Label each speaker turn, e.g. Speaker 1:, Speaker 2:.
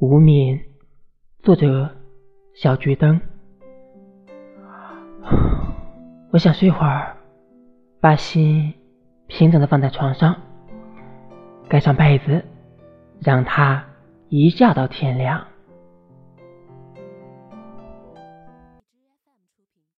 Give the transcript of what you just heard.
Speaker 1: 无眠，作者小桔灯。我想睡会儿，把心平整的放在床上，盖上被子，让它一觉到天亮。